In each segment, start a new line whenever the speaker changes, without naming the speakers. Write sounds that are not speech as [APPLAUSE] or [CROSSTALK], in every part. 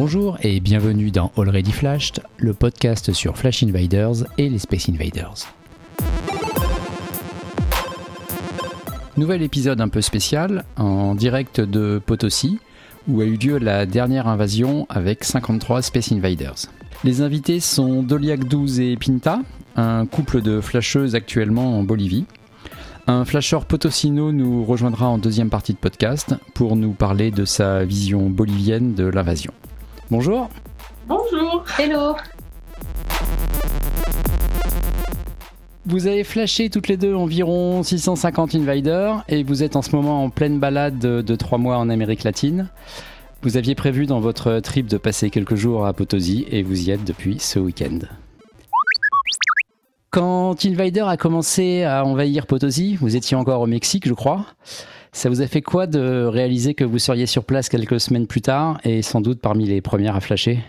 Bonjour et bienvenue dans Already Flashed, le podcast sur Flash Invaders et les Space Invaders. Nouvel épisode un peu spécial, en direct de Potosi, où a eu lieu la dernière invasion avec 53 Space Invaders. Les invités sont Doliac 12 et Pinta, un couple de flasheuses actuellement en Bolivie. Un flasheur potosino nous rejoindra en deuxième partie de podcast pour nous parler de sa vision bolivienne de l'invasion. Bonjour.
Bonjour.
Hello.
Vous avez flashé toutes les deux environ 650 invaders et vous êtes en ce moment en pleine balade de trois mois en Amérique latine. Vous aviez prévu dans votre trip de passer quelques jours à Potosi et vous y êtes depuis ce week-end. Quand Invader a commencé à envahir Potosi, vous étiez encore au Mexique, je crois. Ça vous a fait quoi de réaliser que vous seriez sur place quelques semaines plus tard et sans doute parmi les premières à flasher?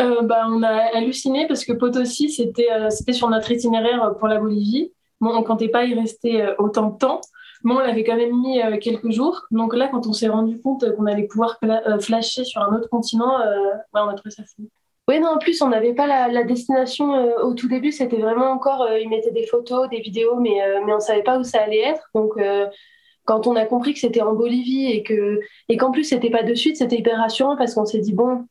Euh, bah, On a halluciné parce que Potosi, c'était euh, c'était sur notre itinéraire pour la Bolivie. Bon, on ne comptait pas y rester euh, autant de temps, mais on l'avait quand même mis quelques jours. Donc là, quand on s'est rendu compte qu'on allait pouvoir flasher sur un autre continent, on a trouvé ça fou. Oui, non, en plus, on n'avait pas la, destination euh, au tout début. C'était vraiment encore, euh, ils mettaient des photos, des vidéos, mais, euh, mais on ne savait pas où ça allait être. Donc, quand on a compris que c'était en Bolivie et que et qu'en plus c'était pas de suite, c'était hyper rassurant parce qu'on s'est dit bon,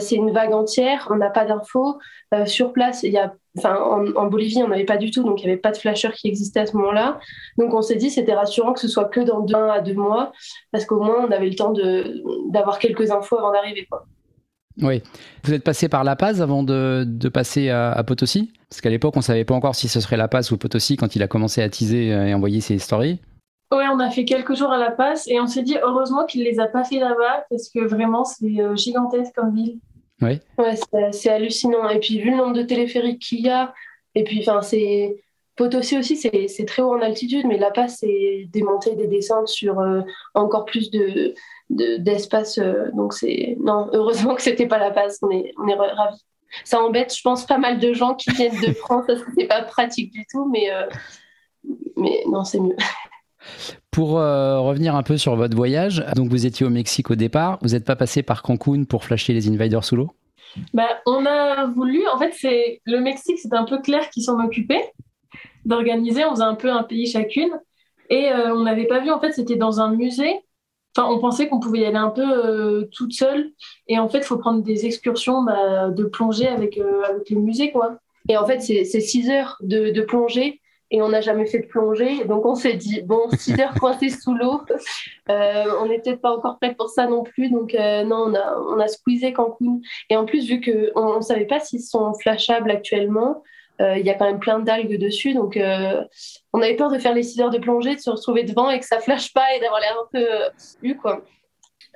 c'est une vague entière, on n'a pas d'infos sur place. Il y a, en, Bolivie, on n'avait pas du tout, donc il n'y avait pas de flasher qui existait à ce moment-là. Donc on s'est dit c'était rassurant que ce soit que dans un à deux mois parce qu'au moins on avait le temps de d'avoir quelques infos avant d'arriver.
Oui. Vous êtes passé par La Paz avant de, passer à, Potosi Parce qu'à l'époque, on ne savait pas encore si ce serait La Paz ou Potosi quand il a commencé à teaser et envoyer ses stories.
Oui, on a fait quelques jours à La Paz et on s'est dit heureusement qu'il ne les a pas fait là-bas parce que vraiment, c'est euh, gigantesque comme ville.
Oui.
Ouais, c'est hallucinant. Et puis, vu le nombre de téléphériques qu'il y a, et puis, enfin, c'est. Potosi aussi, c'est très haut en altitude, mais La Paz, c'est des montées et des descentes sur euh, encore plus de, d'espace. Euh, donc c'est non, heureusement que c'était pas la passe. On est on est ravis. Ça embête, je pense, pas mal de gens qui viennent de France parce que c'est pas pratique du tout, mais euh, mais non, c'est mieux.
Pour euh, revenir un peu sur votre voyage, donc vous étiez au Mexique au départ, vous n'êtes pas passé par Cancun pour flasher les invaders sous l'eau?
Bah, On a voulu, en fait, c'est le Mexique, c'est un peu clair qui s'en occupait d'organiser, on faisait un peu un pays chacune, et on n'avait pas vu, en fait, c'était dans un musée on pensait qu'on pouvait y aller un peu euh, toute seule. Et en fait, il faut prendre des excursions bah, de plongée avec, euh, avec le musée, quoi. Et en fait, c'est six heures de, plongée et on n'a jamais fait de plongée. Donc, on s'est dit, bon, [LAUGHS] six heures coincées sous l'eau, euh, on n'est peut-être pas encore prêt pour ça non plus. Donc, non, on a, on a squeezé Cancun. Et en plus, vu qu'on ne savait pas s'ils sont flashables actuellement, euh, il y a quand même plein d'algues dessus. Donc, euh, on avait peur de faire les 6 heures de plongée, de se retrouver devant et que ça flash pas et d'avoir l'air un peu eu, quoi.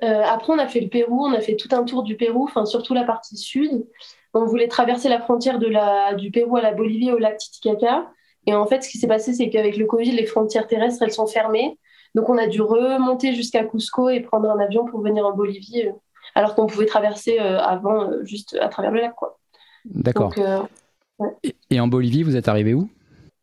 Euh, après, on a fait le Pérou, on a fait tout un tour du Pérou, enfin surtout la partie sud. On voulait traverser la frontière de la, du Pérou à la Bolivie au lac Titicaca. Et en fait, ce qui s'est passé, c'est qu'avec le Covid, les frontières terrestres, elles sont fermées. Donc, on a dû remonter jusqu'à Cusco et prendre un avion pour venir en Bolivie, alors qu'on pouvait traverser avant juste à travers le lac.
D'accord. Et en Bolivie, vous êtes arrivé où?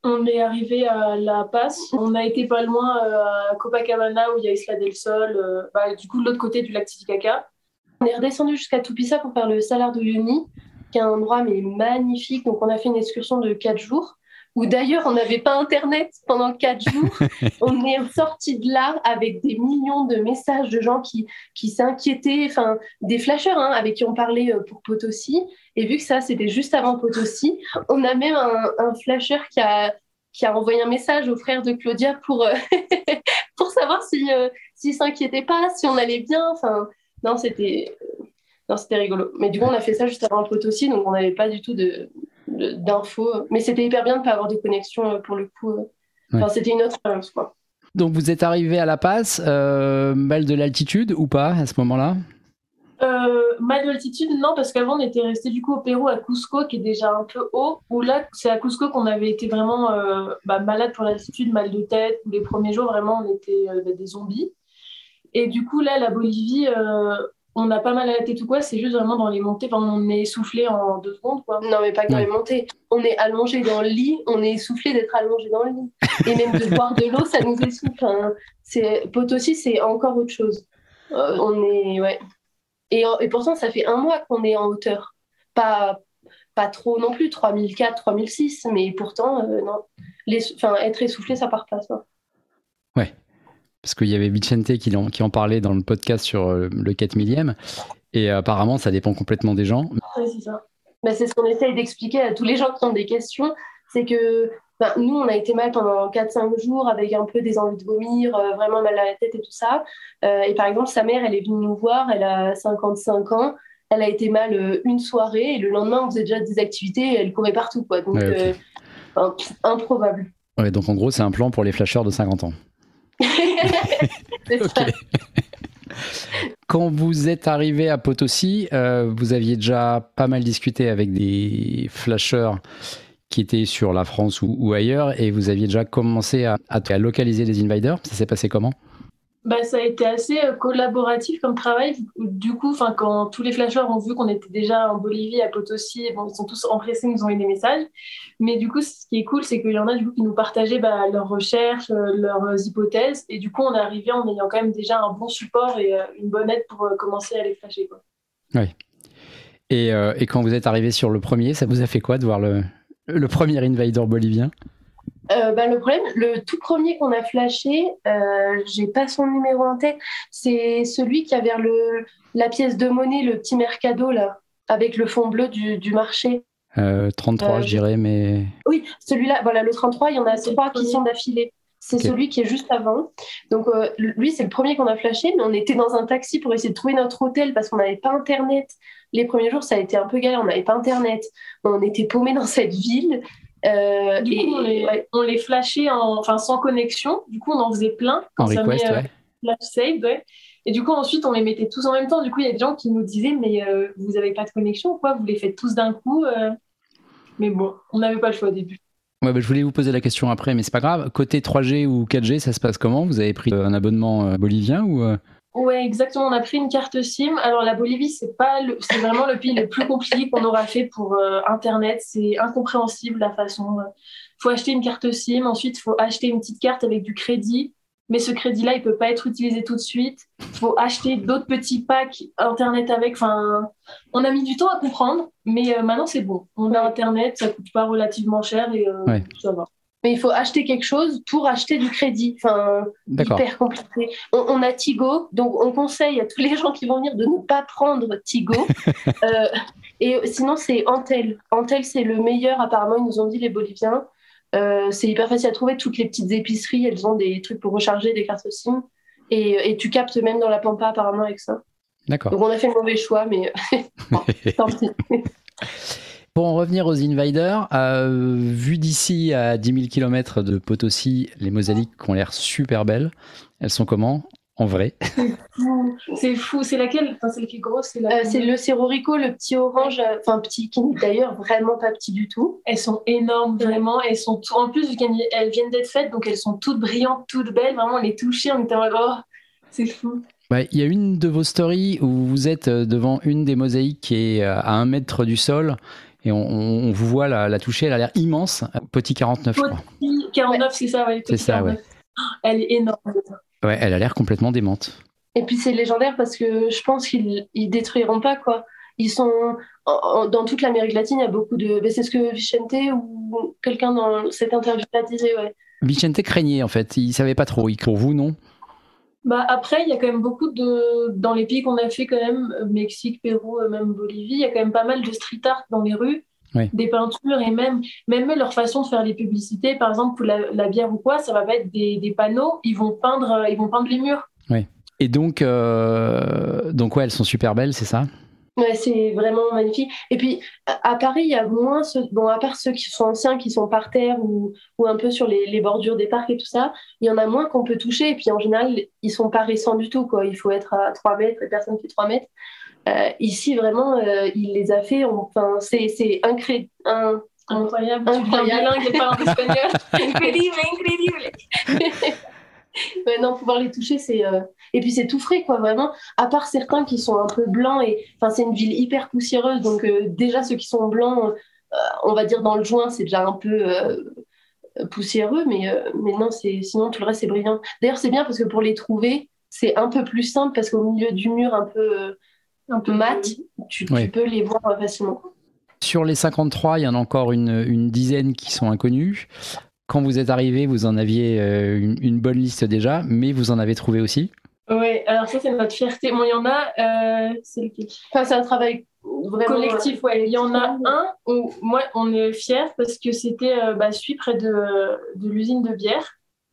On est arrivé à La Paz. On a été pas loin euh, à Copacabana où il y a Isla del Sol, euh, bah, du coup de l'autre côté du lac Titicaca. On est redescendu jusqu'à Tupisa pour faire le Salar de Uyuni, qui est un endroit mais magnifique. Donc on a fait une excursion de quatre jours où d'ailleurs on n'avait pas Internet pendant quatre jours. [LAUGHS] on est sorti de là avec des millions de messages de gens qui, qui s'inquiétaient, enfin des flasheurs hein, avec qui on parlait euh, pour Potosi. Et vu que ça, c'était juste avant Potosi, on a même un, un flasheur qui a, qui a envoyé un message au frère de Claudia pour, euh, [LAUGHS] pour savoir s'il si, euh, s'il s'inquiétait pas, si on allait bien. Enfin, non, c'était... Non, c'était rigolo. Mais du coup, on a fait ça juste avant Potosi, donc on n'avait pas du tout de, d'infos. Mais c'était hyper bien de ne pas avoir de connexion euh, pour le coup. Euh. C'était une autre expérience, quoi.
Donc vous êtes arrivé à La Paz, euh, mal de l'altitude ou pas à ce moment-là?
Mal de l'altitude, non, parce qu'avant on était resté du coup au Pérou à Cusco, qui est déjà un peu haut. Où là, c'est à Cusco qu'on avait été vraiment bah, malade pour l'altitude, mal de tête. les premiers jours, vraiment, on était des zombies. Et du coup, là, la Bolivie, on a pas mal à la tête ou quoi, c'est juste vraiment dans les montées, on est essoufflé en deux secondes. Quoi. Non, mais pas que dans les montées. On est allongé dans le lit, on est essoufflé d'être allongé dans le lit. Et même de [LAUGHS] boire de l'eau, ça nous essouffle. Hein. C'est... Potosi, c'est encore autre chose. Euh, on est. Ouais. Et, et pourtant, ça fait un mois qu'on est en hauteur. Pas, pas trop non plus, 3004, 3006, mais pourtant, non. Les, être essoufflé, ça part pas, ça.
Ouais. Parce qu'il y avait Vicente qui en, qui en parlait dans le podcast sur le 4 millième. Et apparemment, ça dépend complètement des gens.
Oui, c'est ça. Bah, c'est ce qu'on essaye d'expliquer à tous les gens qui ont des questions. C'est que ben, nous, on a été mal pendant 4-5 jours avec un peu des envies de vomir, euh, vraiment mal à la tête et tout ça. Euh, et par exemple, sa mère, elle est venue nous voir, elle a 55 ans. Elle a été mal euh, une soirée et le lendemain, on faisait déjà des activités et elle courait partout. Quoi. Donc, improbable.
Ouais, donc en gros, c'est un plan pour les flasheurs de 50 ans. [LAUGHS] Quand vous êtes arrivé à Potosi, vous aviez déjà pas mal discuté avec des flasheurs qui était sur la France ou, ailleurs, et vous aviez déjà commencé à, à, localiser les invaders. Ça s'est passé comment?
Bah, ça a été assez euh, collaboratif comme travail. Du coup, quand tous les flasheurs ont vu qu'on était déjà en Bolivie, à Potosi, ils sont tous empressés, ils nous ont eu des messages. Mais du coup, ce qui est cool, c'est qu'il y en a du coup, qui nous partageaient bah, leurs recherches, euh, leurs hypothèses. Et du coup, on est arrivé en ayant quand même déjà un bon support et euh, une bonne aide pour commencer à les flasher. Quoi.
Oui. Et, et, quand vous êtes arrivé sur le premier, ça vous a fait quoi de voir le, le premier invader bolivien?
Euh, bah, le problème, le tout premier qu'on a flashé, euh, j'ai pas son numéro en tête, c'est celui qui a vers le, la pièce de monnaie, le petit mercado là, avec le fond bleu du, du marché.
33, euh, je dirais, mais.
Oui, celui-là, voilà, le 33, il y en a trois qui sont d'affilée. C'est celui qui est juste avant. Donc, lui, c'est le premier qu'on a flashé, mais on était dans un taxi pour essayer de trouver notre hôtel parce qu'on n'avait pas Internet. Les premiers jours, ça a été un peu galère, on n'avait pas Internet. On était paumés dans cette ville. Euh, du coup, on les, flashait en, enfin, sans connexion. Du coup, on en faisait plein.
en request, euh,
ouais. Et du coup, ensuite, on les mettait tous en même temps. Du coup, il y a des gens qui nous disaient, mais euh, vous n'avez pas de connexion ou quoi? Vous les faites tous d'un coup Mais bon, on n'avait pas le choix au début.
Ouais, bah, je voulais vous poser la question après, mais c'est pas grave. Côté 3G ou 4G, ça se passe comment? Vous avez pris un abonnement bolivien ou
Ouais, exactement. On a pris une carte SIM. Alors la Bolivie, c'est pas, c'est vraiment le pays le plus compliqué qu'on aura fait pour euh, Internet. C'est incompréhensible la façon. Il euh. faut acheter une carte SIM. Ensuite, il faut acheter une petite carte avec du crédit. Mais ce crédit-là, il peut pas être utilisé tout de suite. Il faut acheter d'autres petits packs Internet avec. Enfin, on a mis du temps à comprendre, mais euh, maintenant c'est bon. On a Internet, ça coûte pas relativement cher et ça va mais il faut acheter quelque chose pour acheter du crédit. Enfin, hyper compliqué. On, a Tigo, donc on conseille à tous les gens qui vont venir de ne pas prendre Tigo. [LAUGHS] Euh, et sinon, c'est Antel. Antel, c'est le meilleur, apparemment, ils nous ont dit les Boliviens. Euh, c'est hyper facile à trouver. Toutes les petites épiceries, elles ont des trucs pour recharger des cartes SIM. Et, et tu captes même dans la Pampa, apparemment, avec ça.
D'accord.
Donc on a fait le mauvais choix, mais [LAUGHS] [LAUGHS] tant pis.
Pour en revenir aux Invaders, euh, vu d'ici à 10 000 km de Potosi, les mosaïques ont l'air super belles. Elles sont comment en vrai?
C'est fou. C'est laquelle? Enfin, C'est le plus gros C'est euh, le Cerrorico, le petit orange, euh, enfin petit, qui n'est d'ailleurs vraiment pas petit du tout. Elles sont énormes, vraiment. Elles sont En plus, elles viennent d'être faites, donc elles sont toutes brillantes, toutes belles. Vraiment, on les toucher, on était en oh, c'est fou.
Bah, il y a une de vos stories où vous êtes devant une des mosaïques qui est à un mètre du sol et on, vous voit la, toucher, elle a l'air immense. Petit 49,
Petit 49, c'est ça, ouais.
C'est ça, ouais.
Elle est énorme.
Ouais, elle a l'air complètement démente.
Et puis c'est légendaire parce que je pense qu'ils ils détruiront pas, quoi. Ils sont dans toute l'Amérique latine, il y a beaucoup de. C'est ce que Vicente ou quelqu'un dans cette interview-là disait, ouais.
Vicente craignait en fait, il savait pas trop. Pour vous, non?
Bah après, il y a quand même beaucoup de. Dans les pays qu'on a fait, quand même, Mexique, Pérou, euh, même Bolivie, il y a quand même pas mal de street art dans les rues, des peintures et même, même leur façon de faire les publicités. Par exemple, pour la, bière ou quoi, ça va pas être des, des, panneaux, ils vont, peindre, ils vont peindre les murs.
Oui. Et donc, euh... donc ouais, elles sont super belles, c'est ça?
Ouais, c'est vraiment magnifique. Et puis, à Paris, il y a moins, bon, à part ceux qui sont anciens, qui sont par terre ou, ou un peu sur les, les, bordures des parcs et tout ça, il y en a moins qu'on peut toucher. Et puis, en général, ils sont pas récents du tout. Quoi. Il faut être à 3 mètres et personne fait 3 mètres. Euh, ici, vraiment, euh, il les a fait. Enfin, c'est incré... un, incroyable. Incroyable. Tu pas en [LAUGHS] espagnol. incroyable, incroyable. [LAUGHS] [LAUGHS] non, pouvoir les toucher, c'est. Euh, et puis c'est tout frais, quoi, vraiment. À part certains qui sont un peu blancs, et enfin, c'est une ville hyper poussiéreuse, donc euh, déjà ceux qui sont blancs, euh, on va dire dans le joint, c'est déjà un peu poussiéreux, mais, mais non, c'est sinon tout le reste c'est brillant. D'ailleurs, c'est bien parce que pour les trouver, c'est un peu plus simple parce qu'au milieu du mur un peu
un peu
mat, tu, peux les voir facilement.
Sur les 53, il y en a encore une, dizaine qui sont inconnus. Quand vous êtes arrivé, vous en aviez euh, une, bonne liste déjà, mais vous en avez trouvé aussi
Oui, alors ça c'est notre fierté. Bon, il y en a, c'est
Enfin, c'est un travail
collectif, ouais. Il y en a un où moi on est fiers parce que c'était bah, celui près de, de l'usine de bière,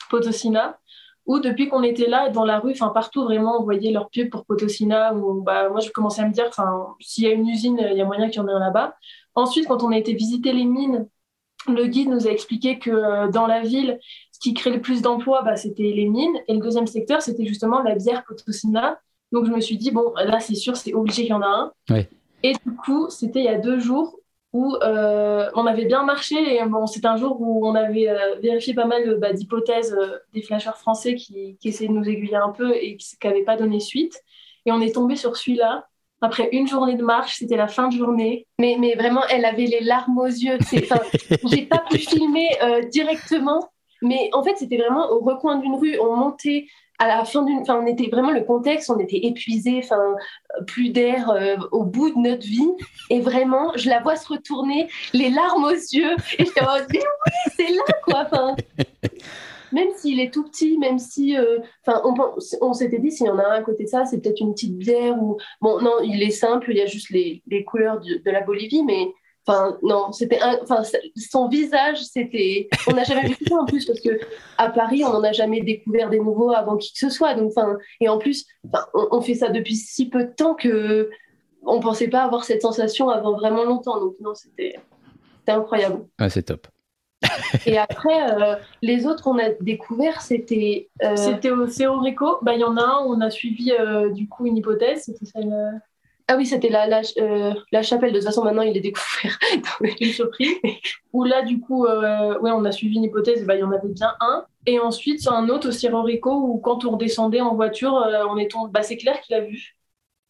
Potosina ou depuis qu'on était là dans la rue, enfin partout vraiment, on voyait leurs pubs pour Potosina. Bah moi, je commençais à me dire, enfin, s'il y a une usine, il y a moyen qu'il y en ait un là-bas. Ensuite, quand on a été visiter les mines, le guide nous a expliqué que euh, dans la ville, ce qui crée le plus d'emplois, bah, c'était les mines. Et le deuxième secteur, c'était justement la bière Potosina. Donc je me suis dit, bon, là, c'est sûr, c'est obligé qu'il y en a un. Et du coup, c'était il y a deux jours où euh, on avait bien marché. Et bon, c'était un jour où on avait euh, vérifié pas mal bah, d'hypothèses euh, des flasheurs français qui, qui, essayaient de nous aiguiller un peu et qui n'avaient pas donné suite. Et on est tombé sur celui-là. Après une journée de marche, c'était la fin de journée.
Mais, mais vraiment, elle avait les larmes aux yeux. [LAUGHS] J'ai pas pu filmer directement, mais en fait, c'était vraiment au recoin d'une rue. On montait à la fin d'une, enfin, on était vraiment le contexte, on était épuisé, enfin, plus d'air euh, au bout de notre vie, et vraiment, je la vois se retourner, les larmes aux yeux, et je dis oui, c'est là quoi, enfin, [LAUGHS] même s'il est tout petit, même si, euh, enfin, on, s'était dit s'il y en a un à côté de ça, c'est peut-être une petite bière ou, bon, non, il est simple, il y a juste les, les couleurs de, de la Bolivie, mais Enfin, non, c'était enfin, son visage, c'était. On n'a jamais vu ça en plus parce que à Paris, on n'en a jamais découvert des nouveaux avant qui que ce soit. Donc, enfin, et en plus, on, on, fait ça depuis si peu de temps que on pensait pas avoir cette sensation avant vraiment longtemps. Donc, non, c'était incroyable.
Ah, c'est top.
Et après, euh, les autres qu'on a découvert, c'était.
Euh, c'était au Cerro Rico. Bah, il y en a un, on a suivi euh, du coup une hypothèse, c'était celle
ah oui, c'était la, la, euh, la, chapelle. De toute façon, maintenant, il est découvert. [LAUGHS]
une surprise. Où là, du coup, euh, ouais, on a suivi une hypothèse. Bah, il y en avait bien un. Et ensuite, c'est un autre au Cerro Rico où, quand on redescendait en voiture, euh, on est tombé. Bah, c'est clair qu'il a vu.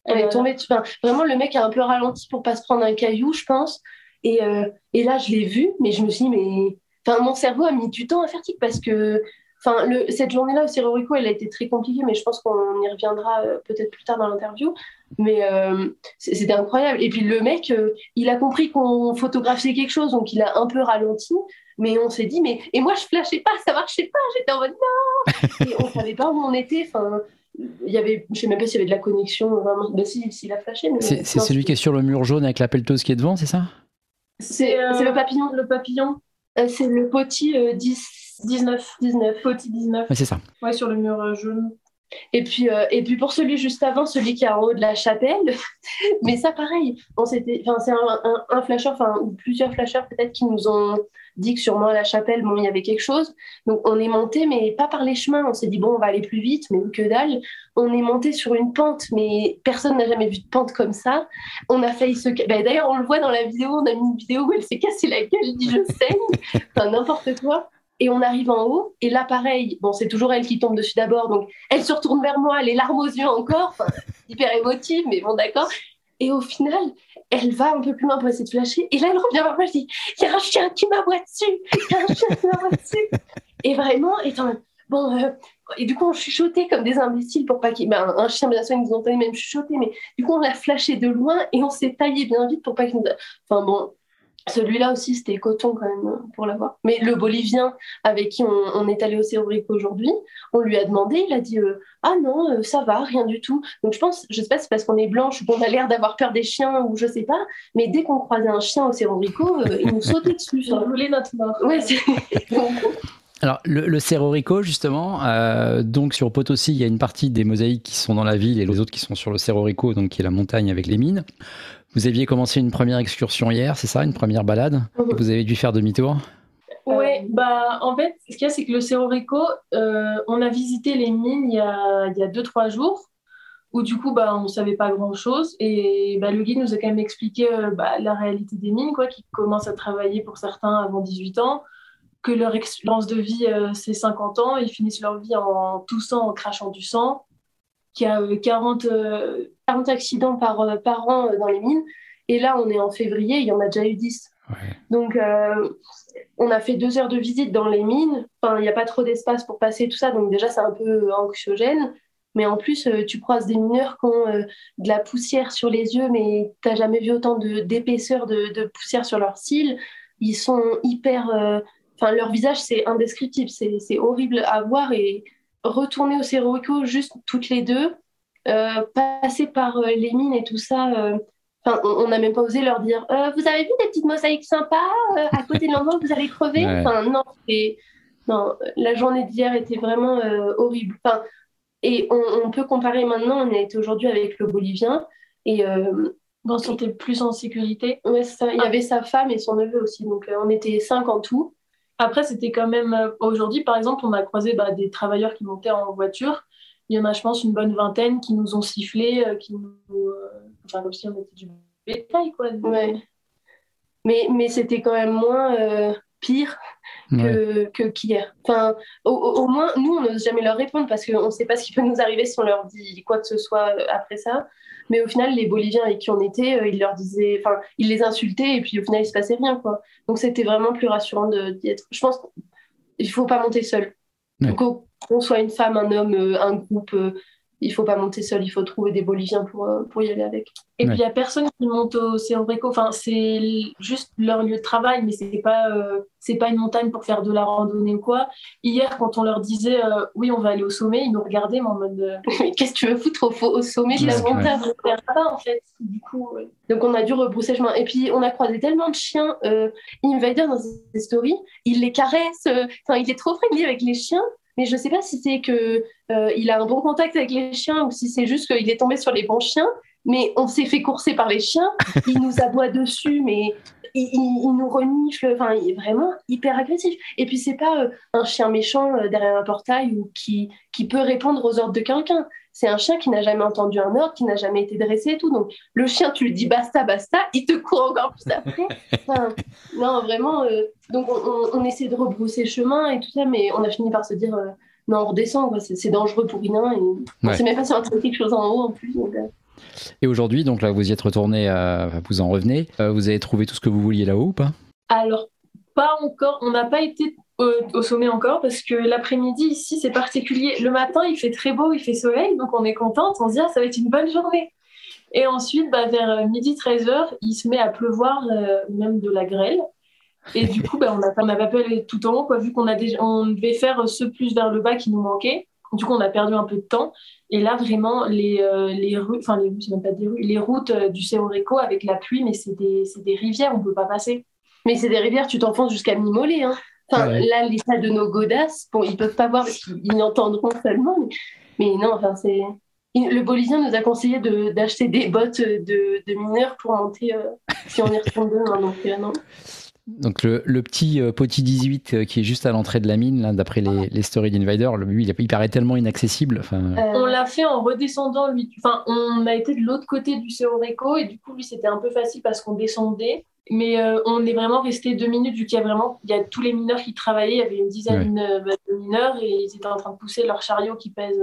Elle est tombée dessus. vraiment, le mec a un peu ralenti pour pas se prendre un caillou, je pense. Et, et là, je l'ai vu, mais je me suis dit, mais. Enfin, mon cerveau a mis du temps à faire tic parce que Enfin, le, cette journée-là au Cerro Rico, elle a été très compliquée, mais je pense qu'on y reviendra euh, peut-être plus tard dans l'interview. Mais euh, c'était incroyable. Et puis le mec, euh, il a compris qu'on photographiait quelque chose, donc il a un peu ralenti. Mais on s'est dit, mais et moi je flashais pas, ça marchait pas. J'étais en mode non. Et on savait pas où on était. Enfin, il y avait, je sais même pas s'il y avait de la connexion. Vraiment. Ben, si, s'il a flashé.
C'est celui qui est sur le mur jaune avec la pelleteuse qui est devant, c'est ça?
C'est le papillon.
Le papillon.
c'est le petit 10
19. 19. Fauti 19.
c'est ça.
Ouais, sur le mur euh, jaune.
Et puis, euh, et puis pour celui juste avant, celui qui est en haut de la chapelle, [LAUGHS] mais ça pareil, c'est un, un, un flasheur, ou plusieurs flasheurs peut-être qui nous ont dit que sûrement à la chapelle, bon, il y avait quelque chose. Donc on est monté, mais pas par les chemins. On s'est dit, bon, on va aller plus vite, mais que dalle. On est monté sur une pente, mais personne n'a jamais vu de pente comme ça. On a failli se. Ben, D'ailleurs, on le voit dans la vidéo, on a mis une vidéo où elle s'est cassée la gueule, dit je [LAUGHS] saigne, enfin n'importe quoi. Et on arrive en haut, et là, pareil, bon, c'est toujours elle qui tombe dessus d'abord, donc elle se retourne vers moi, les larmes aux yeux encore, hyper émotive, mais bon, d'accord. Et au final, elle va un peu plus loin pour essayer de flasher, et là, elle revient vers moi, je dis Il y a un chien qui m'aboie dessus Il y a un chien qui m'aboie dessus Et vraiment, étant bon, euh, et du coup, on chuchotait comme des imbéciles pour pas qu'il. Ben, un chien, bien sûr, ils nous ont même chuchoter, mais du coup, on l'a flashé de loin et on s'est taillé bien vite pour pas qu'il nous. Enfin bon, celui-là aussi, c'était coton quand même pour l'avoir. Mais le Bolivien avec qui on, est allé au Cérobric aujourd'hui, on lui a demandé, il a dit euh, Ah non, euh, ça va, rien du tout. Donc je pense, je sais pas si c'est parce qu'on est blanche ou qu'on a l'air d'avoir peur des chiens ou je sais pas, mais dès qu'on croisait un chien au Cerro euh, il nous sautait [LAUGHS] dessus.
Il voulait notre mort.
Ouais, [LAUGHS]
Alors, le, le Cerro Rico, justement, donc sur Potosi, il y a une partie des mosaïques qui sont dans la ville et les autres qui sont sur le Cerro Rico, donc qui est la montagne avec les mines. Vous aviez commencé une première excursion hier, c'est ça, une première balade. Vous avez dû faire demi-tour
Oui, bah, en fait, ce qu'il y a, c'est que le Cerro Rico, euh, on a visité les mines il y a 2-3 jours, où du coup, bah, on ne savait pas grand-chose. Et bah, le guide nous a quand même expliqué euh, bah, la réalité des mines, quoi, qui commencent à travailler pour certains avant 18 ans, que leur expérience de vie, euh, c'est 50 ans, ils finissent leur vie en toussant, en crachant du sang, qu'il y a 40 40 accidents par, euh, par an euh, dans les mines. Et là, on est en février, il y en a déjà eu 10. Donc, euh, on a fait deux heures de visite dans les mines. Enfin, il n'y a pas trop d'espace pour passer tout ça. Donc, déjà, c'est un peu anxiogène.
Mais en plus, tu croises des mineurs qui ont de la poussière sur les yeux, mais tu n'as jamais vu autant d'épaisseur de, de, poussière sur leurs cils. Ils sont hyper. Enfin, leur visage, c'est indescriptible. C'est horrible à voir. Et retourner au Cerro juste toutes les deux, passer par les mines et tout ça on n'a même pas osé leur dire euh, Vous avez vu des petites mosaïques sympas euh, à côté de l'endroit où vous allez crever enfin, non, non, la journée d'hier était vraiment euh, horrible. Enfin, et on, peut comparer maintenant, on a été aujourd'hui avec le Bolivien. Et
on se sentait plus en sécurité.
Ouais, ça. Il y avait sa femme et son neveu aussi. Donc on était cinq en tout.
Après, c'était quand même. Aujourd'hui, par exemple, on a croisé bah, des travailleurs qui montaient en voiture. Il y en a, je pense, une bonne vingtaine qui nous ont sifflé, qui nous enfin, comme si on était du bétail, quoi.
Mais, mais c'était quand même moins euh, pire que, que qu'hier. Enfin, au, moins, nous, on n'ose jamais leur répondre parce qu'on ne sait pas ce qui peut nous arriver si on leur dit quoi que ce soit euh, après ça. Mais au final, les Boliviens avec qui on était, euh, ils leur disaient, enfin, ils les insultaient et puis au final, il se passait rien, quoi. Donc c'était vraiment plus rassurant d'y être. Je pense qu'il ne faut pas monter seul. Qu'on soit une femme, un homme, un groupe, il faut pas monter seul, il faut trouver des Boliviens pour, euh, pour y aller avec.
Et puis il n'y a personne qui monte au Cerro Enfin, c'est juste leur lieu de travail, mais c'est pas euh, c'est pas une montagne pour faire de la randonnée ou quoi. Hier, quand on leur disait euh, oui, on va aller au sommet, ils nous regardaient mais en mode [LAUGHS]
qu'est-ce que tu veux foutre au, au sommet de la montagne
pas en fait. Du coup,
donc on a dû rebrousser chemin. Et puis on a croisé tellement de chiens Invader dans ses stories, il les caresse, enfin il est trop friendly avec les chiens. Mais je ne sais pas si c'est que euh, il a un bon contact avec les chiens ou si c'est juste qu'il est tombé sur les bons chiens. Mais on s'est fait courser par les chiens. [LAUGHS] Il nous aboie dessus, mais il, nous renifle. Enfin, il est vraiment hyper agressif. Et puis c'est pas euh, un chien méchant euh, derrière un portail ou qui, qui peut répondre aux ordres de quelqu'un. C'est un chien qui n'a jamais entendu un ordre, qui n'a jamais été dressé et tout. Donc le chien, tu lui dis basta, basta, il te court encore plus après. [LAUGHS] non, vraiment. donc on, on, essaie de rebrousser chemin et tout ça, mais on a fini par se dire non, on redescend, c'est dangereux pour rien. Et on sait même pas si on trouve quelque chose en haut en plus. Euh.
Et aujourd'hui, donc là, vous y êtes retourné, euh, vous en revenez. Euh, vous avez trouvé tout ce que vous vouliez là-haut ou pas?
Alors, pas encore. On n'a pas été au, sommet encore parce que l'après-midi ici, c'est particulier. Le matin, il fait très beau, il fait soleil, donc on est contente. On se dit, ah, ça va être une bonne journée. Et ensuite, bah, vers midi 13h, il se met à pleuvoir, même de la grêle. Et du coup, bah, on n'a pas, pu aller tout en haut, quoi, vu qu'on devait faire ce plus vers le bas qui nous manquait. Du coup, on a perdu un peu de temps. Et là, vraiment, les, euh, les même pas des les routes euh, du Cerro Rico avec la pluie, mais c'est des, des, rivières, on ne peut pas passer. Mais c'est des rivières, tu t'enfonces jusqu'à mi-mollet. Hein. Enfin, là, l'état de nos godasses, bon, ils peuvent pas voir parce qu'ils entendront seulement. Mais, non, enfin, c'est. Le Bolivien nous a conseillé d'acheter des bottes de, de, mineurs pour monter euh, si on y retourne demain. Donc, non.
Donc le, petit euh, Poti 18 euh, qui est juste à l'entrée de la mine, d'après les, les, stories d'Invader, lui, il, paraît tellement inaccessible.
Euh, on l'a fait en redescendant, lui. Enfin, on a été de l'autre côté du Cerro Rico et du coup, lui, c'était un peu facile parce qu'on descendait. Mais on est vraiment resté deux minutes vu qu'il y a vraiment il y a tous les mineurs qui travaillaient. Il y avait une dizaine de mineurs et ils étaient en train de pousser leur chariot qui pèse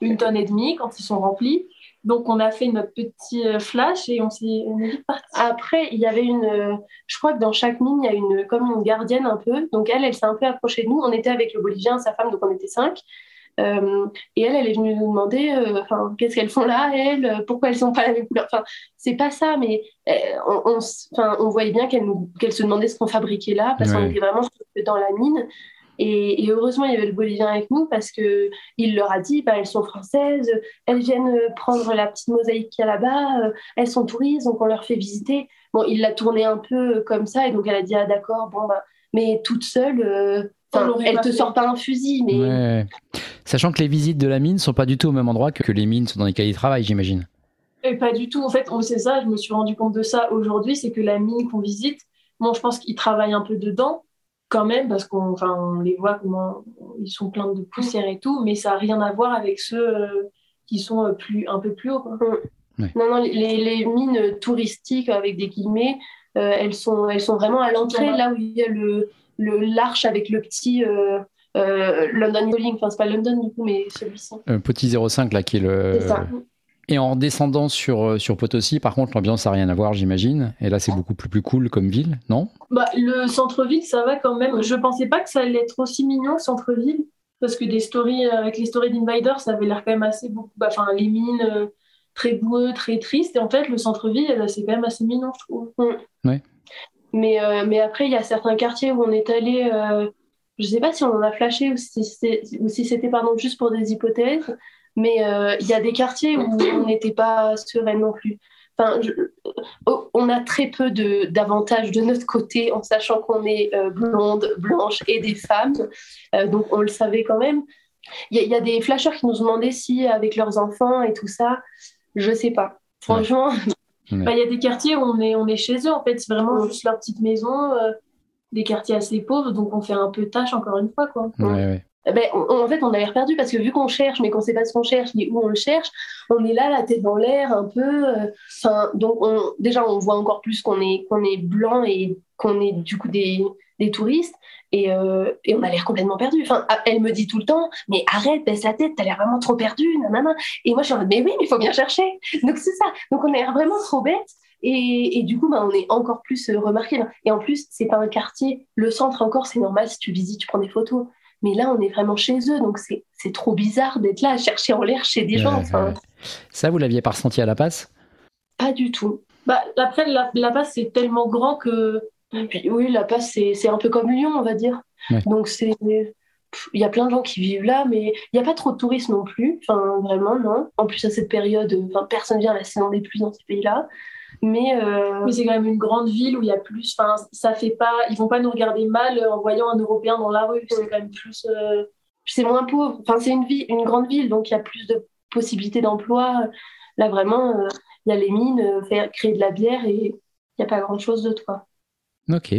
une tonne et demie quand ils sont remplis. Donc, on a fait notre petit euh, flash et on s'est vite parti.
Après, il y avait une. Euh, je crois que dans chaque mine, il y a une, comme une gardienne un peu. Donc, elle, elle s'est un peu approchée de nous. On était avec le Bolivien, sa femme, donc on était cinq. Euh, et elle, elle est venue nous demander enfin, qu'est-ce qu'elles font là, elles, pourquoi elles sont pas la même couleur. Enfin, c'est pas ça, mais on, on, voyait bien qu'elle se demandait ce qu'on fabriquait là, parce qu'on était vraiment dans la mine. Et, heureusement, il y avait le Bolivien avec nous parce qu'il leur a dit bah, elles sont françaises, elles viennent prendre la petite mosaïque qu'il y a là-bas, euh, elles sont touristes, donc on leur fait visiter. Bon, il l'a tourné un peu comme ça, et donc elle a dit ah d'accord, bon, bah, mais toute seule. Euh, elle te sort pas un fusil, mais.
Sachant que les visites de la mine sont pas du tout au même endroit que, les mines sont dans les cahiers de travail, j'imagine.
Et pas du tout. En fait, c'est ça, je me suis rendu compte de ça aujourd'hui, c'est que la mine qu'on visite, bon, je pense qu'ils travaillent un peu dedans, quand même, parce qu'on on les voit comment ils sont pleins de poussière et tout, mais ça n'a rien à voir avec ceux euh, qui sont euh, plus, un peu plus hauts.
Non, non, les, les, mines touristiques, avec des guillemets, euh, elles, sont, elles sont vraiment à l'entrée, là où il y a le l'arche avec le petit London Calling, enfin c'est pas London du coup, mais celui-ci.
petit 05 là qui est le. Et en descendant sur, euh, sur Potosi, par contre, l'ambiance n'a rien à voir, j'imagine. Et là, c'est beaucoup plus, plus cool comme ville, non?
Bah, Le centre-ville, ça va quand même. Je pensais pas que ça allait être aussi mignon, le centre-ville. parce que des stories, avec les stories d'Invider, ça avait l'air quand même assez beaucoup. Bah, enfin, les mines très boueux, très tristes. Et en fait, le centre-ville, c'est quand même assez mignon, je trouve.
Ouais.
Mais, mais après, il y a certains quartiers où on est allé je ne sais pas si on en a flashé ou si c'était pardon, juste pour des hypothèses, mais euh, il y a des quartiers où on n'était pas serein non plus. Enfin, oh, on a très peu d'avantages de, notre côté en sachant qu'on est euh, blonde, blanche et des femmes. Euh, donc on le savait quand même. Il y, a des flasheurs qui nous ont demandé si avec leurs enfants et tout ça, je ne sais pas. Franchement,
bah, [LAUGHS] il y a des quartiers où on est, on est chez eux en fait, c'est vraiment juste leur petite maison des quartiers assez pauvres, donc on fait un peu tâche encore une fois. Quoi.
Eh ben, en fait, on a l'air perdu parce que vu qu'on cherche, mais qu'on ne sait pas ce qu'on cherche ni où on le cherche, on est là, la tête dans l'air, un peu. Euh, donc, déjà, on voit encore plus qu'on est, blanc et qu'on est du coup des, touristes. Et, euh, et, on a l'air complètement perdu. Enfin, ah, elle me dit tout le temps, mais arrête, baisse la tête, t'as l'air vraiment trop perdu, nanana. Et moi, je suis en mode, mais oui, mais il faut bien chercher. Donc, c'est ça. Donc, on a l'air vraiment trop bête. Et, du coup, bah, on est encore plus euh, remarqué. Et en plus, c'est pas un quartier. Le centre, encore, c'est normal. Si tu visites, tu prends des photos. Mais là, on est vraiment chez eux. Donc, c'est trop bizarre d'être là à chercher en l'air chez des gens.
Ça, vous l'aviez pas ressenti à La Passe?
Pas du tout.
Bah, après, la, la Passe, c'est tellement grand que.
puis, oui, La Passe, c'est un peu comme Lyon, on va dire. Donc, c'est. Il y a plein de gens qui vivent là, mais il n'y a pas trop de touristes non plus. Enfin, vraiment, non. En plus, à cette période, personne vient à la saison des pluies dans ces pays-là. Mais,
euh, c'est quand même une grande ville où il y a plus. Enfin, ça fait pas. Ils vont pas nous regarder mal en voyant un Européen dans la rue. C'est quand même plus. Euh,
c'est moins pauvre. Enfin, c'est une, ville, une grande ville, donc il y a plus de possibilités d'emploi. Là, vraiment, euh, il y a les mines, faire créer de la bière et il n'y a pas grand-chose de toi.
Ok.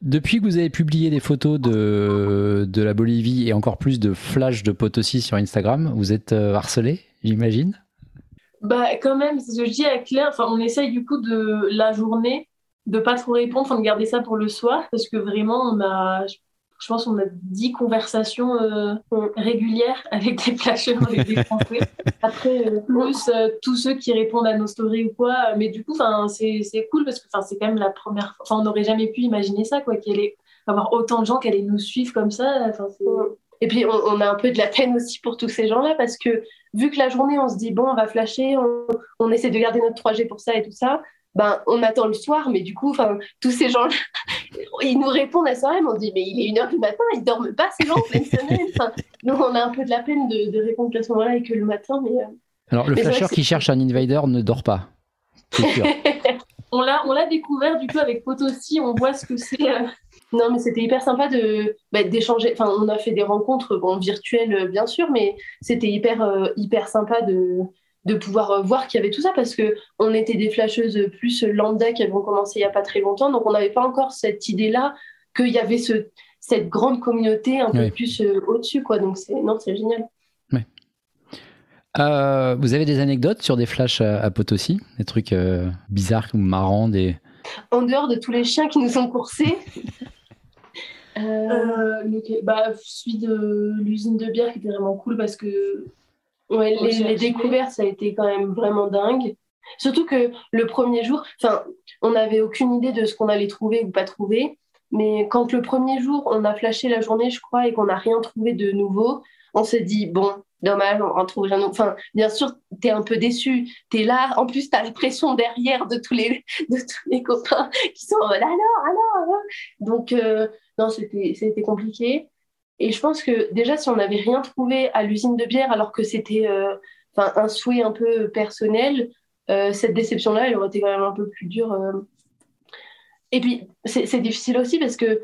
Depuis que vous avez publié des photos de, de la Bolivie et encore plus de flash de Potosi sur Instagram, vous êtes harcelé, j'imagine?
Bah, quand même, ce que je dis à Claire. Enfin, on essaye du coup de la journée de pas trop répondre, enfin de garder ça pour le soir, parce que vraiment, on a, je pense, on a dix conversations euh, régulières avec des flashers, avec des Français. Après, euh, plus euh, tous ceux qui répondent à nos stories ou quoi. Mais du coup, c'est cool parce que c'est quand même la première. Enfin, on n'aurait jamais pu imaginer ça, quoi, qu'il allait avoir autant de gens qui allaient nous suivre comme ça.
Et puis, on, a un peu de la peine aussi pour tous ces gens-là parce que vu que la journée, on se dit, bon, on va flasher, on, essaie de garder notre 3G pour ça et tout ça, ben, on attend le soir, mais du coup, tous ces gens-là, [LAUGHS] ils nous répondent à soirée, on dit, mais il est 1h du matin, ils dorment pas, ces gens, en pleine semaine. donc, on a un peu de la peine de, répondre à ce moment-là et que le matin, mais... Euh,
Alors, le flasheur qui cherche un invader ne dort pas, c'est sûr. [LAUGHS]
on l'a découvert, du coup, avec Potosi, on voit ce que c'est... Euh,
non, mais c'était hyper sympa de bah, d'échanger. Enfin, on a fait des rencontres bon, virtuelles, euh, bien sûr, mais c'était hyper, euh, hyper sympa de, de pouvoir euh, voir qu'il y avait tout ça parce que on était des flasheuses plus lambda qui avaient commencé il n'y a pas très longtemps, donc on n'avait pas encore cette idée-là qu'il y avait ce, cette grande communauté un peu plus au-dessus, quoi. Donc c'est non, c'est génial.
vous avez des anecdotes sur des flashs à, à Potosi, des trucs bizarres ou marrants, des
en dehors de tous les chiens qui nous ont coursés,
euh, bah, celui de l'usine de bière qui était vraiment cool parce que
ouais, les, découvertes, ça a été quand même vraiment dingue. Surtout que le premier jour, enfin, on n'avait aucune idée de ce qu'on allait trouver ou pas trouver. Mais quand le premier jour, on a flashé la journée, je crois, et qu'on n'a rien trouvé de nouveau, on s'est dit, bon, dommage, on en trouve jamais. Enfin, bien sûr, tu es un peu déçu. Tu es là. En plus, tu as la pression derrière de tous les, [LAUGHS] de tous les copains qui sont là, alors, alors, alors. Donc, euh, non, c'était compliqué. Et je pense que déjà, si on n'avait rien trouvé à l'usine de bière, alors que c'était euh, un souhait un peu personnel, euh, cette déception-là, elle aurait été quand même un peu plus dure. Euh. Et puis, c'est difficile aussi parce que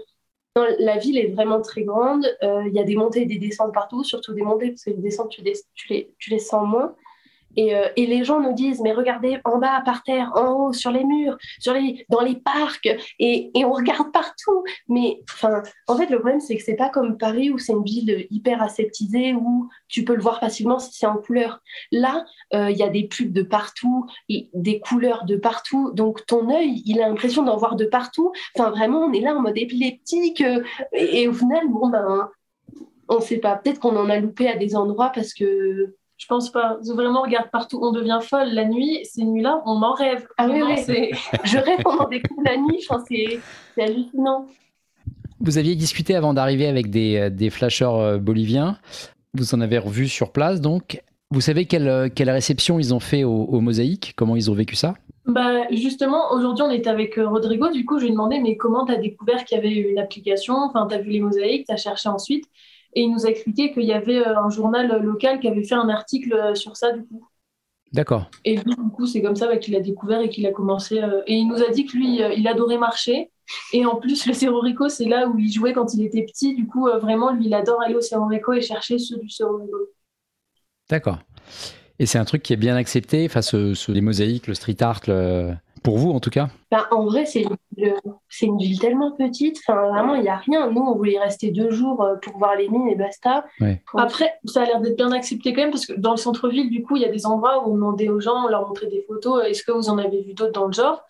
la ville est vraiment très grande. Il y a des montées et des descentes partout, surtout des montées, parce que les descentes, tu, les, tu les sens moins. Euh, et, les gens nous disent, mais regardez en bas, par terre, en haut, sur les murs, sur les, dans les parcs, et, on regarde partout. Mais en fait, le problème, c'est que c'est pas comme Paris où c'est une ville hyper aseptisée où tu peux le voir facilement si c'est en couleur. Là, euh, il y a des pubs de partout, des couleurs de partout. Donc ton œil, il a l'impression d'en voir de partout. Enfin, vraiment, on est là en mode épileptique. Euh, et, au final, bon, ben, on ne sait pas. Peut-être qu'on en a loupé à des endroits parce que
je pense pas. Vraiment, regarde partout, on devient folle. La nuit, ces nuits-là, on en rêve.
Ah oui, oui. Je rêve pendant des coups de la nuit. c'est hallucinant.
Vous aviez discuté avant d'arriver avec des, des flasheurs boliviens. Vous en avez revu sur place, donc. Vous savez quelle, quelle réception ils ont fait au, au mosaïque? Comment ils ont vécu ça?
Bah, justement, aujourd'hui, on était avec Rodrigo. Du coup, je lui ai demandé, mais comment tu as découvert qu'il y avait une application? Enfin, tu as vu les mosaïques, tu as cherché ensuite? Et il nous a expliqué qu'il y avait un journal local qui avait fait un article sur ça, du coup.
D'accord.
Et du coup, c'est comme ça bah, qu'il a découvert et qu'il a commencé. et il nous a dit que lui, il adorait marcher. Et en plus, le Cerro Rico, c'est là où il jouait quand il était petit. Du coup, vraiment, lui, il adore aller au Cerro Rico et chercher ceux du Cerro Rico.
D'accord. Et c'est un truc qui est bien accepté face aux les mosaïques, le street art, pour vous en tout cas
ben, En vrai, c'est une, ville tellement petite. Enfin, vraiment, il n'y a rien. Nous, on voulait rester deux jours euh, pour voir les mines et basta.
Après, ça a l'air d'être bien accepté quand même parce que dans le centre-ville, du coup, il y a des endroits où on demandait aux gens, on leur montrait des photos. Est-ce que vous en avez vu d'autres dans le genre?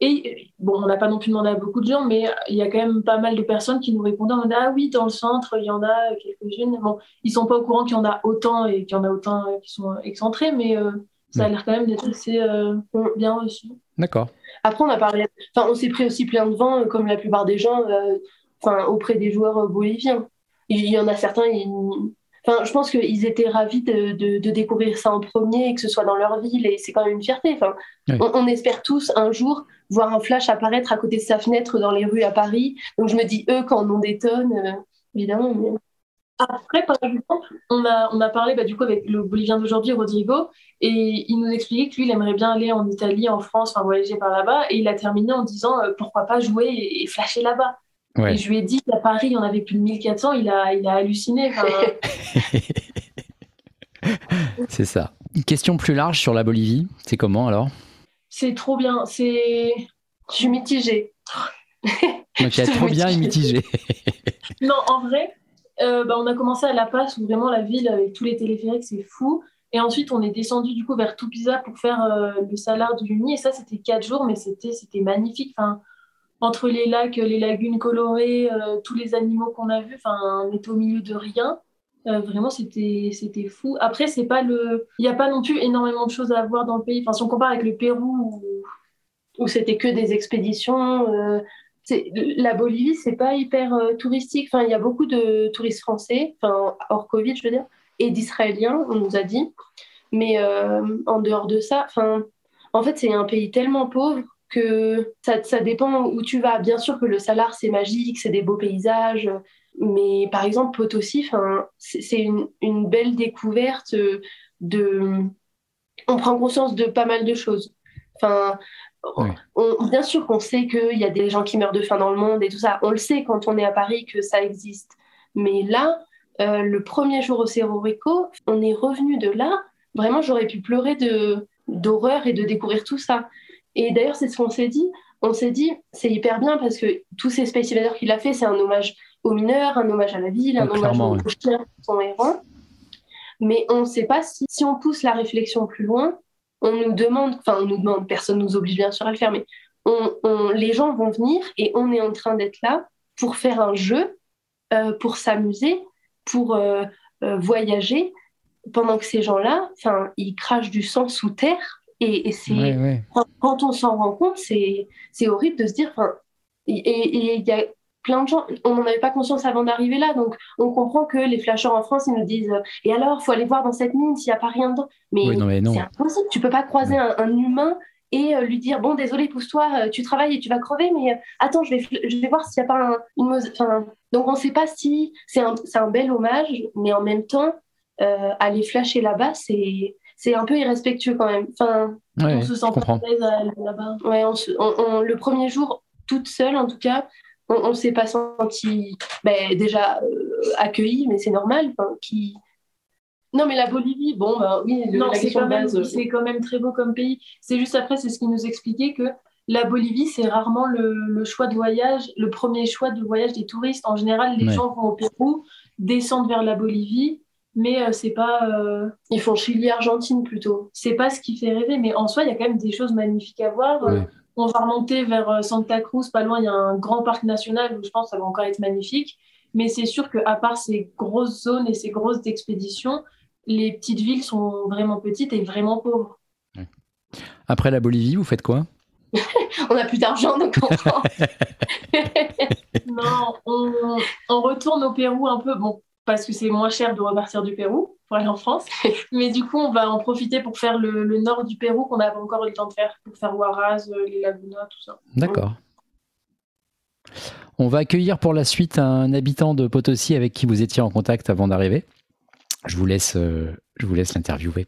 Et bon, on n'a pas non plus demandé à beaucoup de gens, mais il y a quand même pas mal de personnes qui nous répondaient en Ah oui, dans le centre, il y en a quelques-unes. Bon, ils sont pas au courant qu'il y en a autant et qu'il y en a autant qui sont excentrés, mais euh, ça a l'air quand même d'être assez euh, bien reçu.
D'accord.
Après, on a parlé, enfin, on s'est pris aussi plein de vent, euh, comme la plupart des gens, enfin, auprès des joueurs boliviens. Il y en a certains, ils, Enfin, je pense qu'ils étaient ravis de, de, découvrir ça en premier et que ce soit dans leur ville et c'est quand même une fierté. Enfin, on, espère tous un jour voir un flash apparaître à côté de sa fenêtre dans les rues à Paris. Donc je me dis, eux, quand on en détonne, euh, évidemment.
Après, par exemple, on a, on a parlé bah, du coup avec le Bolivien d'aujourd'hui, Rodrigo, et il nous expliquait que lui, il aimerait bien aller en Italie, en France, enfin voyager par là-bas, et il a terminé en disant euh, pourquoi pas jouer et flasher là-bas. Et je lui ai dit qu'à Paris, il y en avait plus de 1400, il a, il a halluciné. [LAUGHS]
c'est ça. Une question plus large sur la Bolivie, c'est comment alors?
C'est trop bien, c'est...
Je suis mitigée.
Donc il [LAUGHS] trop bien et mitigé.
non, en vrai, euh, bah, on a commencé à La Paz, où vraiment la ville, avec tous les téléphériques, c'est fou. Et ensuite, on est descendu du coup vers Tupiza pour faire euh, le Salar du Uni. Et ça, c'était quatre jours, mais c'était magnifique. Enfin, entre les lacs, les lagunes colorées, euh, tous les animaux qu'on a vus, enfin, on était au milieu de rien. Vraiment, c'était fou. Après, c'est pas le, il n'y a pas non plus énormément de choses à voir dans le pays. Enfin, si on compare avec le Pérou
où, c'était que des expéditions, la Bolivie, c'est pas hyper touristique. Enfin, il y a beaucoup de touristes français, enfin hors Covid, je veux dire, et d'Israéliens, on nous a dit. Mais en dehors de ça, enfin, en fait, c'est un pays tellement pauvre que ça, ça, dépend où tu vas. Bien sûr que le Salar, c'est magique, c'est des beaux paysages, mais par exemple, Potosi, c'est une, une, belle découverte de... On prend conscience de pas mal de choses. Enfin, bien sûr qu'on sait qu'il y a des gens qui meurent de faim dans le monde et tout ça. On le sait quand on est à Paris que ça existe. Mais là, euh, le premier jour au Cerro Rico, on est revenu de là. Vraiment, j'aurais pu pleurer de d'horreur et de découvrir tout ça. Et d'ailleurs, c'est ce qu'on s'est dit. On s'est dit, c'est hyper bien parce que tous ces Space Invaders qu'il a fait, c'est un hommage aux mineurs, un hommage à la ville, un hommage aux, chiens qui sont errants. Mais on ne sait pas si, si on pousse la réflexion plus loin, on nous demande, enfin, on nous demande, personne nous oblige bien sûr à le faire, mais on, les gens vont venir et on est en train d'être là pour faire un jeu, euh, pour s'amuser, pour euh, euh, voyager, pendant que ces gens-là, enfin, ils crachent du sang sous terre et, c'est Quand, on s'en rend compte, c'est horrible de se dire. Et il y a plein de gens, on n'en avait pas conscience avant d'arriver là, donc on comprend que les flasheurs en France, ils nous disent Et alors, faut aller voir dans cette mine s'il n'y a pas rien dedans. Mais, c'est impossible, tu peux pas croiser un, un, et euh, lui dire Bon, désolé, pousse-toi, euh, tu travailles et tu vas crever, mais euh, attends, je vais, je vais voir s'il n'y a pas une. Enfin, donc on ne sait pas si. C'est un, un, bel hommage, mais en même temps, aller flasher là-bas, c'est c'est un peu irrespectueux quand même. Enfin,
on se sent pas à l'aise là-bas.
Ouais, le premier jour, toute seule en tout cas, on, ne s'est pas senti ben, déjà euh, accueilli, mais c'est normal. Qui... Non, mais la Bolivie, bon, ben, oui,
non, c'est quand, même, quand même très beau comme pays. C'est juste après, c'est ce qui nous expliquait que la Bolivie, c'est rarement le, le, choix de voyage, le premier choix de voyage des touristes. En général, les gens vont au Pérou, descendent vers la Bolivie mais euh, c'est pas. Euh,
Ils font Chili, Argentine plutôt.
C'est pas ce qui fait rêver, mais en soi, il y a quand même des choses magnifiques à voir. On va remonter vers euh, Santa Cruz, pas loin, il y a un grand parc national où je pense que ça va encore être magnifique. Mais c'est sûr qu'à part ces grosses zones et ces grosses expéditions, les petites villes sont vraiment petites et vraiment pauvres.
Après la Bolivie, vous faites quoi? [LAUGHS]
On n'a plus d'argent, donc on prend.
non, on, on, retourne au Pérou un peu, bon, parce que c'est moins cher de repartir du Pérou pour aller en France. [LAUGHS] Mais du coup, on va en profiter pour faire le, le nord du Pérou qu'on n'avait encore eu le temps de faire, pour faire Huaraz, les Lagunas, tout ça.
D'accord. On va accueillir pour la suite un habitant de Potosi avec qui vous étiez en contact avant d'arriver. Je vous laisse, euh, je vous laisse l'interviewer.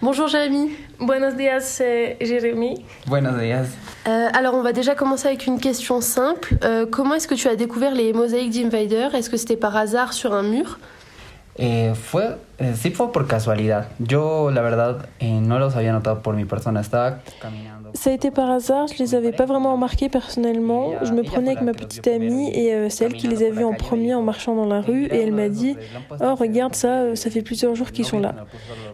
Bonjour Jérémy.
Buenos días, c'est Jérémy.
Buenos días.
Euh, alors on va déjà commencer avec une question simple. Euh, comment est-ce que tu as découvert les mosaïques d'Invader? Est-ce que c'était par hasard sur un mur?
Eh, fue, eh, sí fue por casualidad. Yo, la verdad, eh, no los había notado por mi persona. Estaba caminando.
Ça a été par hasard, je les avais pas vraiment remarqués personnellement. Je me prenais avec ma petite amie et euh, c'est elle qui les a vus en premier en marchant dans la rue et elle m'a dit Oh, regarde ça, euh, ça fait plusieurs jours qu'ils sont là.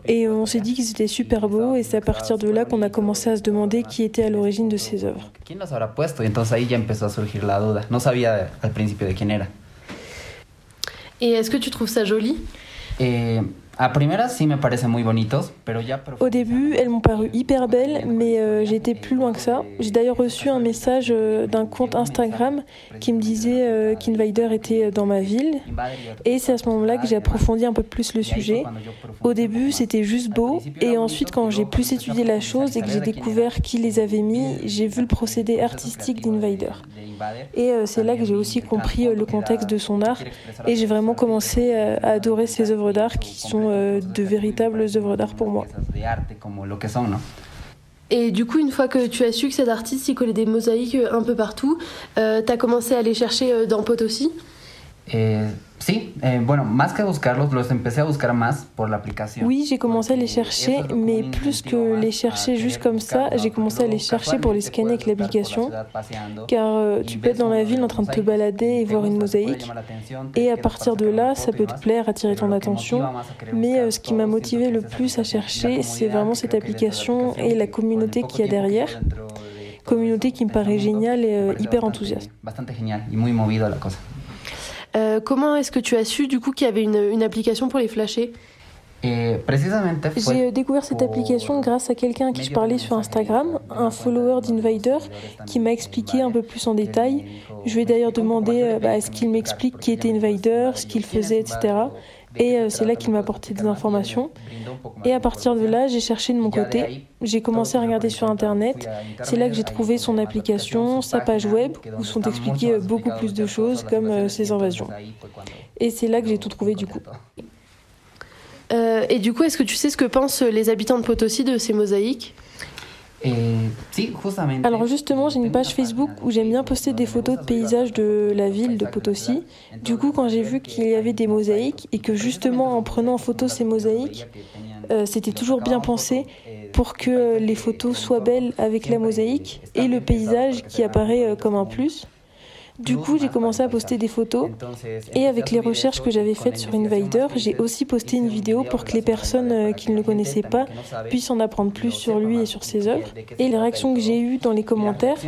Et on s'est dit qu'ils étaient super beaux et c'est à partir de là qu'on a commencé à se demander qui était à l'origine de ces œuvres.
¿Quién los habrá puesto? Entonces ahí ya empezó a surgir la duda. No sabía al principio de quién era.
Et est-ce que tu trouves ça joli?
Primeras sí me muy bonitos, pero ya
Au début, elles m'ont paru hyper belles, mais euh, été plus loin que ça. J'ai d'ailleurs reçu un message euh, d'un compte Instagram qui me disait euh, qu'Invader était dans ma ville. Et c'est à ce moment-là que j'ai approfondi un peu plus le sujet. Au début, c'était juste beau, et ensuite, quand j'ai plus étudié la chose et que j'ai découvert qui les avait mis, j'ai vu le procédé artistique d'Invader. Et euh, c'est là que j'ai aussi compris euh, le contexte de son art, et j'ai vraiment commencé euh, à adorer ses œuvres d'art qui sont euh, de véritables œuvres d'art pour moi.
Et du coup, une fois que tu as su que cet artiste il collait des mosaïques euh, un peu partout, euh, t'as commencé à les chercher euh, dans Potosi?
Eh, sí, eh, bueno, más que buscarlos, los empecé a buscar más por la aplicación.
Oui, j'ai commencé à les chercher, mais plus que les chercher juste comme ça, j'ai commencé à les chercher pour les scanner avec l'application, car euh, tu peux être dans la ville en train de te balader et voir une mosaïque, et à partir de là, ça peut te plaire, attirer ton attention, mais euh, ce qui m'a motivé le plus à chercher, c'est vraiment cette application et la communauté qu'il y a derrière, communauté qui me paraît géniale et euh, hyper enthousiaste.
Euh, Comment est-ce que tu as su du coup qu'il y avait une, une application pour les flasher?
J'ai découvert cette application grâce à quelqu'un à qui je parlais sur Instagram, un follower d'Invader qui m'a expliqué un peu plus en détail. Je lui ai d'ailleurs demandé euh, bah, est-ce qu'il m'explique qui était Invader, ce qu'il faisait, etc. Et euh, c'est là qu'il m'a apporté des informations. Et à partir de là, j'ai cherché de mon côté. J'ai commencé à regarder sur Internet. C'est là que j'ai trouvé son application, sa page web, où sont expliquées euh, beaucoup plus de choses comme euh, ses invasions. Et c'est là que j'ai tout trouvé du coup.
Et du coup, est-ce que tu sais ce que pensent les habitants de Potosi de ces mosaïques?
Alors justement, j'ai une page Facebook où j'aime bien poster des photos de paysages de la ville de Potosi. Du coup, quand j'ai vu qu'il y avait des mosaïques et que justement en prenant en photo ces mosaïques, euh, c'était toujours bien pensé pour que les photos soient belles avec la mosaïque et le paysage qui apparaît euh, comme un plus. Du coup, j'ai commencé à poster des photos et avec les recherches que j'avais faites sur Invader, j'ai aussi posté une vidéo pour que les personnes euh, qui ne le connaissaient pas puissent en apprendre plus sur lui et sur ses œuvres. Et les réactions que j'ai eues dans les commentaires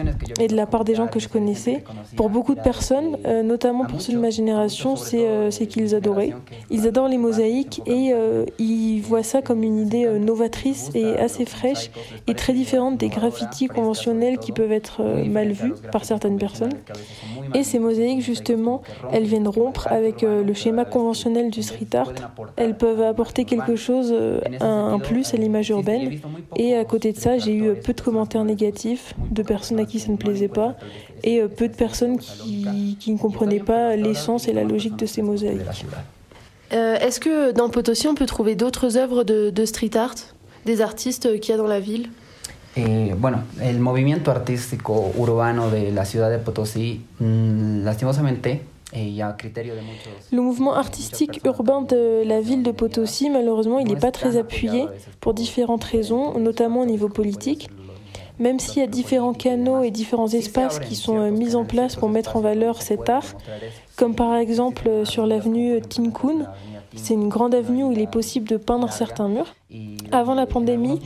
et de la part des gens que je connaissais, pour beaucoup de personnes, euh, notamment pour ceux de ma génération, c'est euh, c'est qu'ils adoraient. Ils adorent les mosaïques et ils voient ça comme une idée novatrice et assez fraîche et très différente des graffitis conventionnels qui peuvent être mal vus par certaines personnes. Et ces mosaïques, justement, elles viennent rompre avec euh, le schéma conventionnel du street art. Elles peuvent apporter quelque chose, euh, un, plus à l'image urbaine. Et à côté de ça, j'ai eu euh, peu de commentaires négatifs de personnes à qui ça ne plaisait pas et peu de personnes qui, ne comprenaient pas l'essence et la logique de ces mosaïques.
Est-ce que dans Potosi, on peut trouver d'autres œuvres de, de street art Des artistes qu'il y a dans la ville?
Eh, bueno, el movimiento artístico urbano de la ciudad de Potosí, lastimosamente, y a criterio de muchos.
Le mouvement artistique urbain de la ville de Potosi, malheureusement, il n'est pas très appuyé pour différentes raisons, notamment au niveau politique. Même s'il y a différents canaux et différents espaces qui sont euh, mis en place pour mettre en valeur cet art, comme par exemple euh, sur l'avenue Tinkun, c'est une grande avenue où il est possible de peindre certains murs. Avant la pandémie,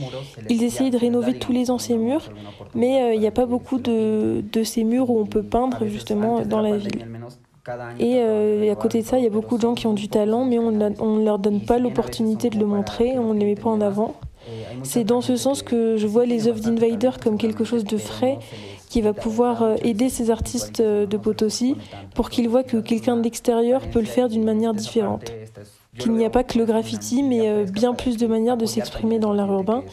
ils essayaient de rénover tous les anciens murs, mais euh, il n'y a pas beaucoup de, de ces murs où on peut peindre justement dans la ville. Et euh, à côté de ça, il y a beaucoup de gens qui ont du talent, mais on ne leur donne pas l'opportunité de le montrer, on ne les met pas en avant. C'est dans ce sens que je vois les œuvres d'Invader comme quelque chose de frais qui va pouvoir euh, aider ces artistes euh, de Potosi pour qu'ils voient que quelqu'un de l'extérieur peut le faire d'une manière différente. Qu'il n'y a pas que le graffiti, mais euh, bien plus de manières de s'exprimer dans l'art urbain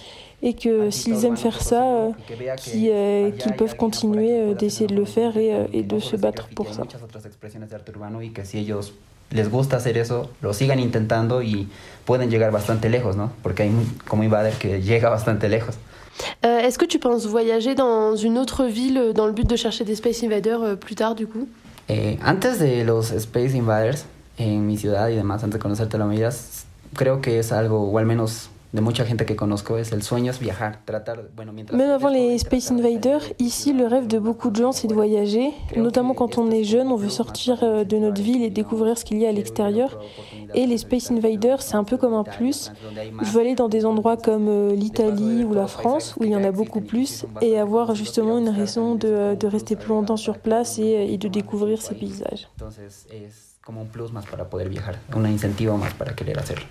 et que s'ils aiment faire ça, qu'ils peuvent continuer d'essayer de le faire et, de se battre pour ça.
les gusta hacer eso, lo sigan intentando y pueden llegar bastante lejos, ¿no? Porque hay como Invader que llega bastante lejos.
Euh, Est-ce que tu penses voyager dans une autre ville dans le but de chercher des Space Invaders euh, plus tard, du coup?
Eh, Antes de los Space Invaders, en mi ciudad y demás, antes de conocerte la creo que es algo, o al menos
Même avant les Space Invaders, ici le rêve de beaucoup de gens c'est de voyager, notamment quand on est jeune, on veut sortir euh, de notre ville et découvrir ce qu'il y a à l'extérieur. Et les Space Invaders, c'est un peu comme un plus. Je veux aller dans des endroits comme euh, l'Italie ou la France où il y en a beaucoup plus et avoir justement une raison de, de rester plus longtemps sur place et, et de découvrir ces paysages.
un plus más para poder viajar, un incentivo más para querer hacerlo.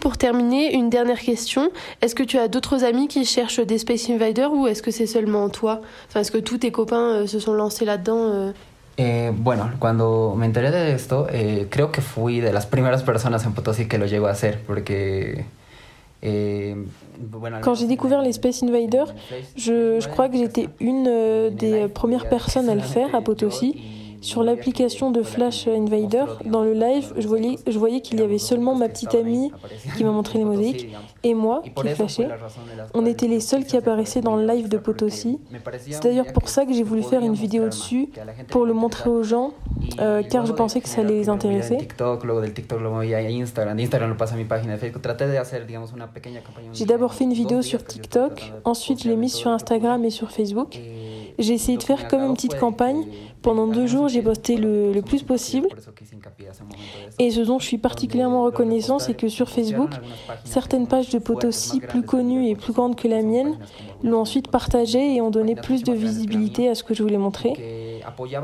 Pour terminer, une dernière question. Est-ce que tu as d'autres amis qui cherchent des Space Invaders ou est-ce que c'est seulement toi? Enfin, Est-ce que tous tes copains euh, se sont lancés là-dedans euh?
eh, bueno, cuando me enteré de esto, eh, creo que fui de las primeras personas en Potosí que lo llegó a hacer, porque
eh, Quand j'ai découvert les Space Invaders, je, je crois que j'étais une euh, des premières personnes à le faire à Potosí. Sur l'application de Flash Invader, dans le live, je voyais, je voyais qu'il y avait seulement ma petite amie qui m'a montré les mosaïques et moi qui flashais. On était les seuls qui apparaissaient dans le live de Potosi. C'est d'ailleurs pour ça que j'ai voulu faire une vidéo dessus, pour le montrer aux gens, euh, car je pensais que ça allait les intéresser. J'ai d'abord fait une vidéo sur TikTok, ensuite je l'ai mise sur Instagram et sur Facebook. J'ai essayé de faire comme une petite campagne. Pendant deux jours, j'ai posté le, plus possible. Et ce dont je suis particulièrement reconnaissant, c'est que sur Facebook, certaines pages de Potosi plus connues et plus grandes que la mienne l'ont ensuite partagé et ont donné plus de visibilité à ce que je voulais montrer.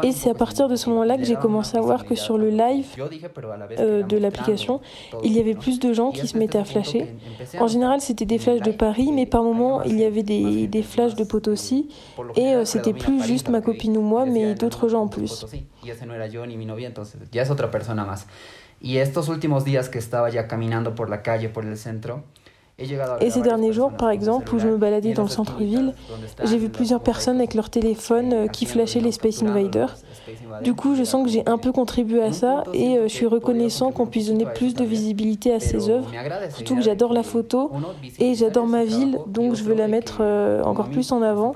Et c'est à partir de ce moment-là que j'ai commencé à voir que sur le live euh, de l'application, il y avait plus de gens qui se mettaient à flasher. En général, c'était des flashs de Paris, mais par moments, il y avait des, des flashs de Potosi. Et euh, c'était plus juste ma copine ou moi, mais d'autres gens en plus.
Y estos últimos días que estaba ya caminando por la calle, por el centro,
et ces derniers jours, par exemple, où je me baladais dans le centre-ville, j'ai vu plusieurs personnes avec leur téléphone euh, qui flashaient les Space Invaders. Du coup, je sens que j'ai un peu contribué à ça et euh, je suis reconnaissant qu'on puisse donner plus de visibilité à ces œuvres. Surtout que j'adore la photo et j'adore ma ville, donc je veux la mettre euh, encore plus en avant.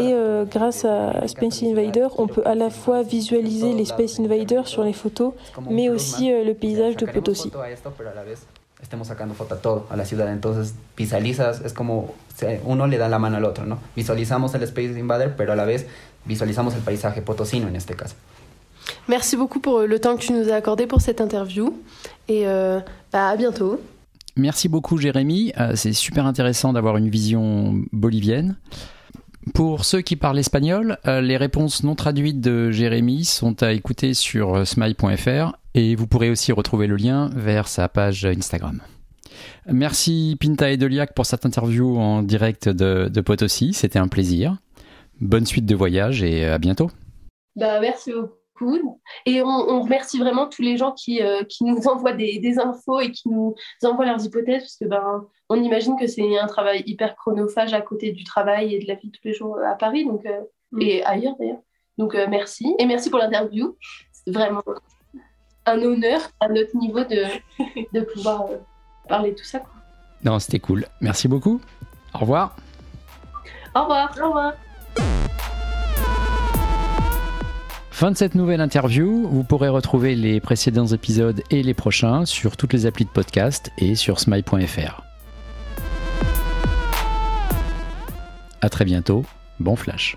Et grâce à Space Invaders, on peut à la fois visualiser les Space Invaders sur les photos, mais aussi le paysage de Potosi.
Estemos sacando foto a todo, a la ciudad. Entonces visualizas, es como uno le da la mano al otro, ¿no? Visualizamos el Space Invader, pero a la vez visualizamos el paisaje potosino en este caso.
Merci beaucoup pour le temps que tu nous as accordé pour cette interview et euh, bah, à bientôt.
Merci beaucoup Jérémy, euh, c'est super intéressant d'avoir une vision bolivienne. Pour ceux qui parlent espagnol, euh, les réponses non traduites de Jérémy sont à écouter sur smile.fr et vous pourrez aussi retrouver le lien vers sa page Instagram. Merci Pinta et Deliac pour cette interview en direct de, de Potosi, c'était un plaisir. Bonne suite de voyage et à bientôt.
Bah, merci beaucoup. Et on, remercie vraiment tous les gens qui, euh, qui nous [LAUGHS] envoient des, des, infos et qui nous envoient leurs hypothèses, parce que ben, on imagine que c'est un travail hyper chronophage à côté du travail et de la vie de tous les jours à Paris donc, euh, mm. et ailleurs d'ailleurs. Donc euh, merci. Et merci pour l'interview. Vraiment un honneur à notre niveau de, de pouvoir euh, parler de tout ça. Quoi.
Non, c'était cool. Merci beaucoup. Au revoir.
Au revoir. Au revoir.
Fin de cette nouvelle interview. Vous pourrez retrouver les précédents épisodes et les prochains sur toutes les applis de podcast et sur smile.fr. A très bientôt. Bon flash.